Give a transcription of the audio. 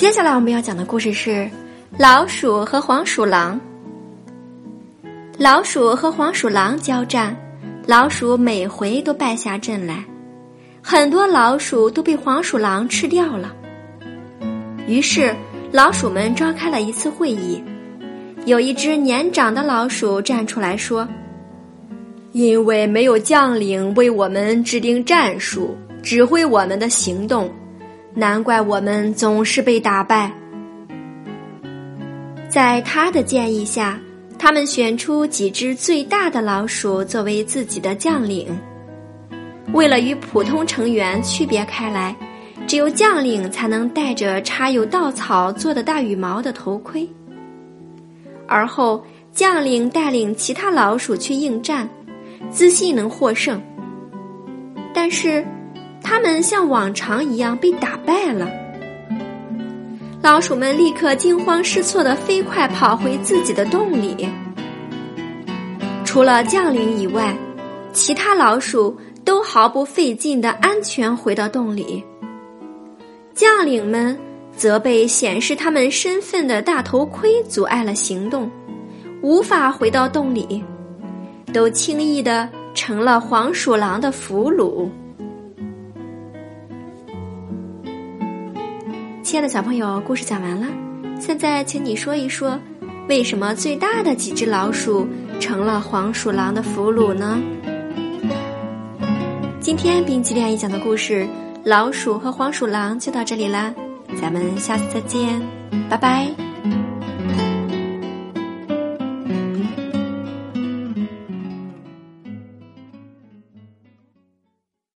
接下来我们要讲的故事是老鼠和黄鼠狼。老鼠和黄鼠狼交战，老鼠每回都败下阵来，很多老鼠都被黄鼠狼吃掉了。于是，老鼠们召开了一次会议。有一只年长的老鼠站出来说：“因为没有将领为我们制定战术，指挥我们的行动，难怪我们总是被打败。”在他的建议下，他们选出几只最大的老鼠作为自己的将领。为了与普通成员区别开来，只有将领才能戴着插有稻草做的大羽毛的头盔。而后，将领带领其他老鼠去应战，自信能获胜。但是，他们像往常一样被打败了。老鼠们立刻惊慌失措的飞快跑回自己的洞里。除了将领以外，其他老鼠都毫不费劲的安全回到洞里。将领们。则被显示他们身份的大头盔阻碍了行动，无法回到洞里，都轻易的成了黄鼠狼的俘虏。亲爱的小朋友，故事讲完了，现在请你说一说，为什么最大的几只老鼠成了黄鼠狼的俘虏呢？今天冰激凌阿姨讲的故事《老鼠和黄鼠狼》就到这里啦。咱们下次再见，拜拜。